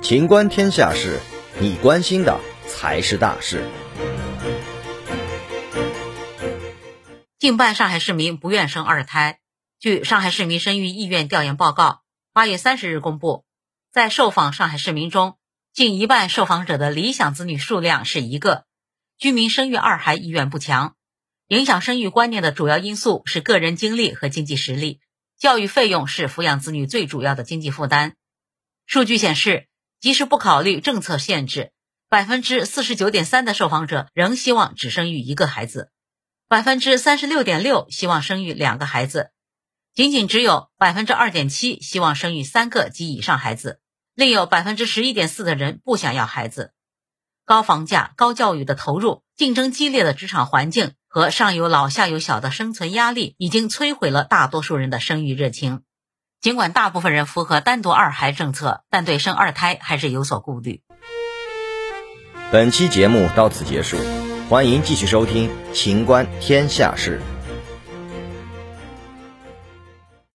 情观天下事，你关心的才是大事。近半上海市民不愿生二胎。据上海市民生育意愿调研报告，八月三十日公布，在受访上海市民中，近一半受访者的理想子女数量是一个。居民生育二孩意愿不强，影响生育观念的主要因素是个人经历和经济实力。教育费用是抚养子女最主要的经济负担。数据显示，即使不考虑政策限制，百分之四十九点三的受访者仍希望只生育一个孩子。百分之三十六点六希望生育两个孩子，仅仅只有百分之二点七希望生育三个及以上孩子，另有百分之十一点四的人不想要孩子。高房价、高教育的投入、竞争激烈的职场环境和上有老下有小的生存压力，已经摧毁了大多数人的生育热情。尽管大部分人符合单独二孩政策，但对生二胎还是有所顾虑。本期节目到此结束。欢迎继续收听《秦观天下事》。